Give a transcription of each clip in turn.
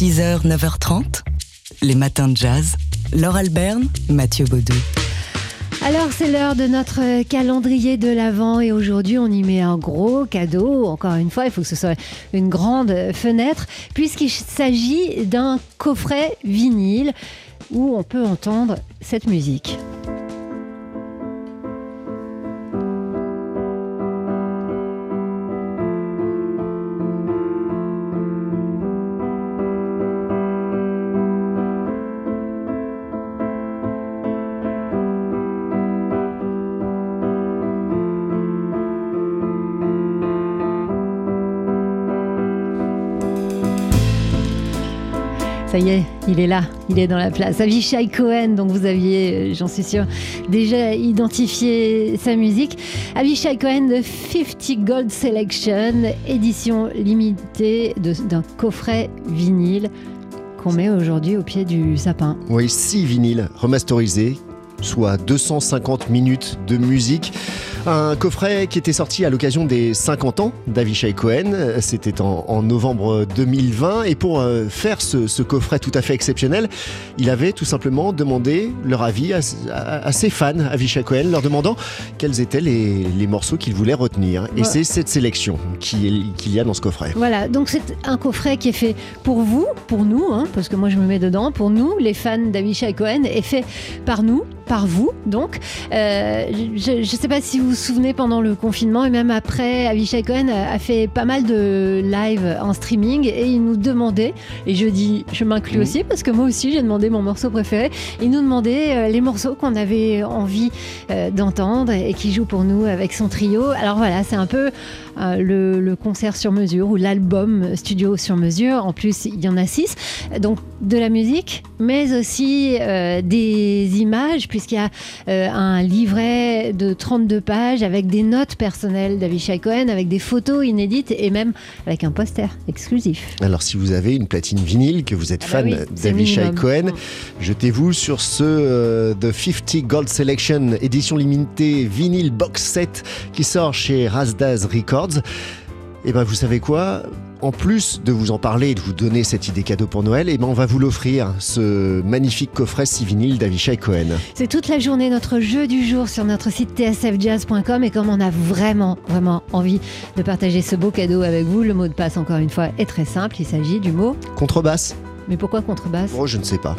6h, 9h30, les matins de jazz. Laure Alberne, Mathieu Baudou. Alors c'est l'heure de notre calendrier de l'Avent et aujourd'hui on y met un gros cadeau. Encore une fois, il faut que ce soit une grande fenêtre puisqu'il s'agit d'un coffret vinyle où on peut entendre cette musique. Ça y est, il est là, il est dans la place. Avishai Cohen, donc vous aviez, euh, j'en suis sûre, déjà identifié sa musique. Avishai Cohen de 50 Gold Selection, édition limitée d'un coffret vinyle qu'on met aujourd'hui au pied du sapin. Oui, six vinyles remasterisés soit 250 minutes de musique. Un coffret qui était sorti à l'occasion des 50 ans d'Avishai Cohen. C'était en, novembre 2020. Et pour euh, faire ce, coffret tout à fait exceptionnel, il avait tout simplement demandé leur avis à, ses fans, Avishai Cohen, leur demandant quels étaient les, morceaux qu'il voulait retenir. Et c'est cette sélection qu'il y a dans ce coffret. Voilà, donc c'est un coffret qui est fait pour vous, pour nous, hein, parce que moi je me mets dedans, pour nous, les fans d'Avishai Cohen, est fait par nous, par vous. Donc, euh, je ne sais pas si vous vous souvenez pendant le confinement et même après, Avishai Cohen a, fait pas mal de live en streaming et il nous demandait, et je dis, je m'inclus mm. aussi parce que moi aussi j'ai demandé mon morceau préféré, il nous demandait euh, les morceaux qu'on avait envie euh, d'entendre et qui joue pour nous avec son trio. Alors voilà, c'est un peu le, le, concert sur mesure ou l'album studio sur mesure. En plus, il y en a six. Donc de la musique, mais aussi des images, puis puisqu'il y a euh, un livret de 32 pages avec des notes personnelles d'Avishai Cohen, avec des photos inédites et même avec un poster exclusif. Alors si vous avez une platine vinyle, que vous êtes ah bah fan d'Avishai Cohen, jetez-vous sur ce euh, The 50 Gold Selection édition limitée vinyle box set qui sort chez Razdaz Records. Et eh ben vous savez quoi? En plus de vous en parler et de vous donner cette idée cadeau pour Noël, eh ben on va vous l'offrir, ce magnifique coffret 6 vinyle d'Avishai Cohen. C'est toute la journée notre jeu du jour sur notre site tsfjazz.com et comme on a vraiment, vraiment envie de partager ce beau cadeau avec vous, le mot de passe, encore une fois, est très simple. Il s'agit du mot contrebasse. Mais pourquoi contrebasse? Oh, je ne sais pas.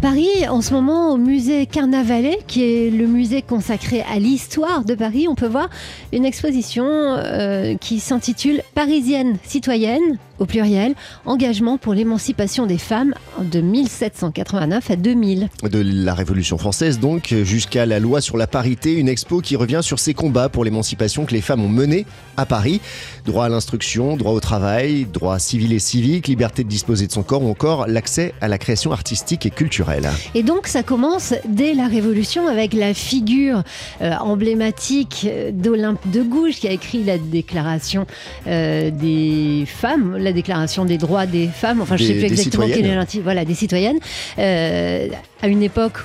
Paris, en ce moment, au musée Carnavalet, qui est le musée consacré à l'histoire de Paris, on peut voir une exposition euh, qui s'intitule Parisienne citoyenne, au pluriel, engagement pour l'émancipation des femmes de 1789 à 2000. De la Révolution française donc jusqu'à la loi sur la parité, une expo qui revient sur ces combats pour l'émancipation que les femmes ont menés à Paris. Droit à l'instruction, droit au travail, droit civil et civique, liberté de disposer de son corps ou encore l'accès à la création artistique et culturelle. Et donc ça commence dès la Révolution avec la figure euh, emblématique d'Olympe de Gouges qui a écrit la déclaration euh, des femmes, la déclaration des droits des femmes, enfin je ne sais plus exactement quelle est voilà, des citoyennes, euh, à une époque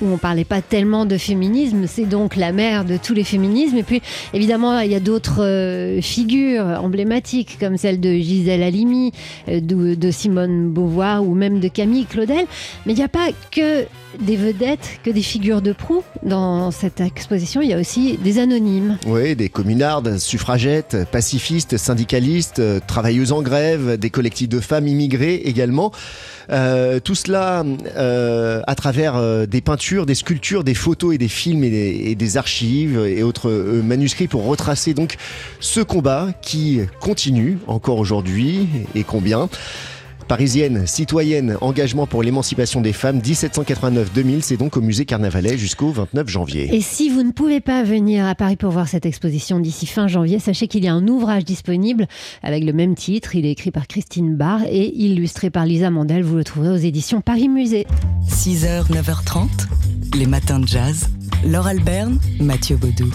où on parlait pas tellement de féminisme, c'est donc la mère de tous les féminismes. Et puis, évidemment, il y a d'autres euh, figures emblématiques, comme celle de Gisèle Halimi, euh, de, Simone Beauvoir ou même de Camille Claudel. Mais il n'y a pas que des vedettes, que des figures de proue dans cette exposition. Il y a aussi des anonymes. Oui, des communardes, suffragettes, pacifistes, syndicalistes, euh, travailleuses en grève, des collectifs de femmes immigrées également. Tout cela à travers des peintures, des sculptures, des photos et des films et des, archives et autres manuscrits pour retracer donc ce combat qui continue encore aujourd'hui et combien. Parisienne, citoyenne, engagement pour l'émancipation des femmes, 1789-2000, c'est donc au musée Carnavalet jusqu'au 29 janvier. Et si vous ne pouvez pas venir à Paris pour voir cette exposition d'ici fin janvier, sachez qu'il y a un ouvrage disponible avec le même titre. Il est écrit par Christine Barr et illustré par Lisa Mandel. Vous le trouverez aux éditions Paris Musée. 6h, 9h30, les matins de jazz. Laure Alberne, Mathieu Baudou.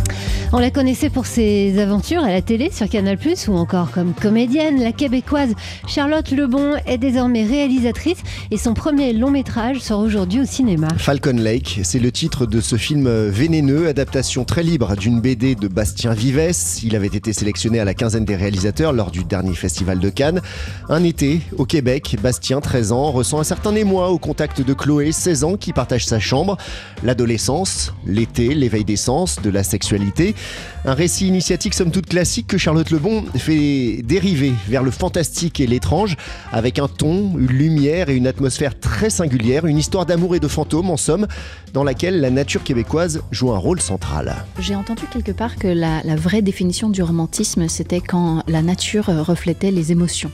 On la connaissait pour ses aventures à la télé sur Canal+, ou encore comme comédienne. La québécoise Charlotte Lebon est désormais réalisatrice et son premier long métrage sort aujourd'hui au cinéma. Falcon Lake, c'est le titre de ce film vénéneux, adaptation très libre d'une BD de Bastien Vives. Il avait été sélectionné à la quinzaine des réalisateurs lors du dernier festival de Cannes. Un été, au Québec, Bastien, 13 ans, ressent un certain émoi au contact de Chloé, 16 ans, qui partage sa chambre. L'adolescence, l'été, l'éveil des sens, de la sexualité. Un récit initiatique somme toute classique que Charlotte Lebon fait dériver vers le fantastique et l'étrange, avec un ton, une lumière et une atmosphère très singulière, une histoire d'amour et de fantômes en somme, dans laquelle la nature québécoise joue un rôle central. J'ai entendu quelque part que la, la vraie définition du romantisme, c'était quand la nature reflétait les émotions.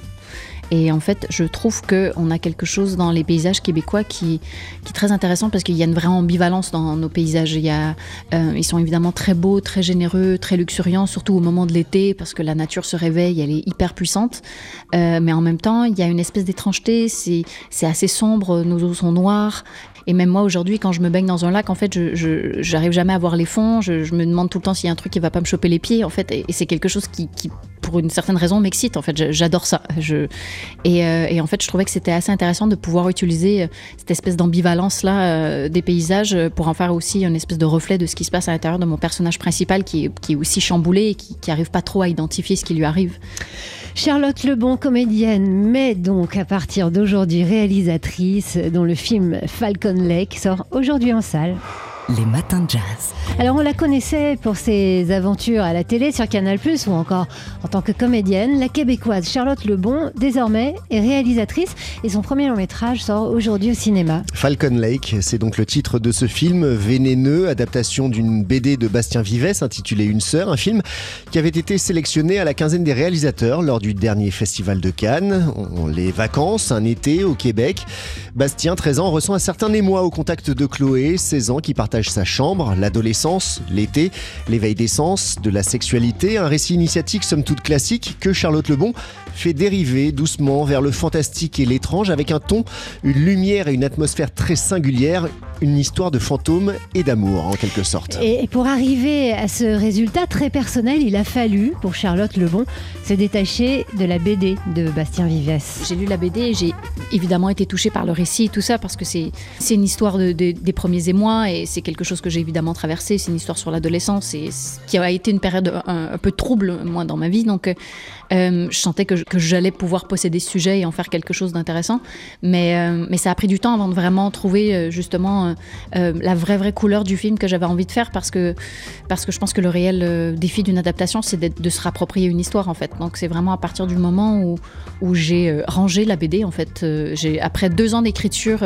Et en fait, je trouve qu'on a quelque chose dans les paysages québécois qui, est très intéressant parce qu'il y a une vraie ambivalence dans nos paysages. Euh, ils sont évidemment très beaux, très généreux, très luxuriants, surtout au moment de l'été parce que la nature se réveille, elle est hyper puissante. Euh, mais en même temps, il y a une espèce d'étrangeté, c'est assez sombre, nos eaux sont noires. Et même moi aujourd'hui, quand je me baigne dans un lac, en fait, je j'arrive jamais à voir les fonds. Je, me demande tout le temps s'il y a un truc qui va pas me choper les pieds, en fait. Et, c'est quelque chose qui, une certaine raison, m'excite. En fait, j'adore ça. Euh, et, en fait, je trouvais que c'était assez intéressant de pouvoir utiliser euh, cette espèce d'ambivalence là euh, des paysages pour en faire aussi une espèce de reflet de ce qui se passe à l'intérieur de mon personnage principal, qui, qui est aussi chamboulé et qui, qui arrive pas trop à identifier ce qui lui arrive. Charlotte Lebon, comédienne, mais donc à partir d'aujourd'hui réalisatrice, dont le film Falcon Lake sort aujourd'hui en salle. Les matins de jazz. Alors on la connaissait pour ses aventures à la télé sur Canal+, ou encore en tant que comédienne. La québécoise Charlotte Lebon, désormais, est réalisatrice et son premier long métrage sort aujourd'hui au cinéma. Falcon Lake, c'est donc le titre de ce film vénéneux, adaptation d'une BD de Bastien Vives intitulée Une sœur, un film qui avait été sélectionné à la quinzaine des réalisateurs lors du dernier festival de Cannes. Les vacances, un été au Québec. Bastien, 13 ans, ressent un certain émoi au contact de Chloé, 16 ans, qui sa chambre, l'adolescence, l'été, l'éveil des sens, de la sexualité, un récit initiatique somme toute classique que Charlotte Lebon fait dériver doucement vers le fantastique et l'étrange avec un ton, une lumière et une atmosphère très singulière, une histoire de fantômes et d'amour en quelque sorte. Et pour arriver à ce résultat très personnel, il a fallu pour Charlotte Lebon se détacher de la BD de Bastien Vives. J'ai lu la BD et j'ai évidemment été touchée par le récit et tout ça parce que c'est une histoire de, des premiers émois et c'est quelque chose que j'ai évidemment traversé. C'est une histoire sur l'adolescence et qui a été une période un, peu trouble moi dans ma vie. Donc euh, je sentais que, que j'allais pouvoir posséder ce sujet et en faire quelque chose d'intéressant. Mais, euh, mais ça a pris du temps avant de vraiment trouver euh, justement vraiment la vraie vraie couleur du film que j'avais envie de faire parce que parce que je pense que le réel défi d'une adaptation, c'est de se rapproprier une histoire en fait. Donc c'est vraiment à partir du moment où où j'ai rangé la BD en fait. j'ai après deux ans d'écriture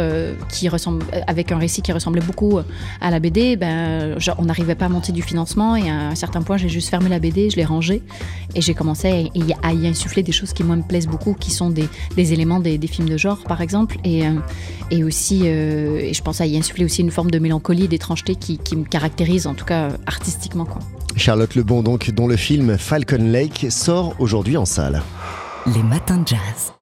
qui ressemble avec un récit qui ressemblait beaucoup à la BD, ben on n'arrivait pas à monter du financement et à un certain point j'ai juste fermé la BD, je l'ai rangée et j'ai commencé à y insuffler des choses qui moi me plaisent beaucoup, qui sont des, éléments des, films de genre par exemple et, euh, et aussi euh, et je pense à y insuffler aussi une forme de mélancolie, d'étrangeté qui, qui, me caractérise en tout cas artistiquement quoi. Charlotte Lebon donc dont le film Falcon Lake sort aujourd'hui en salle. Les matins de jazz.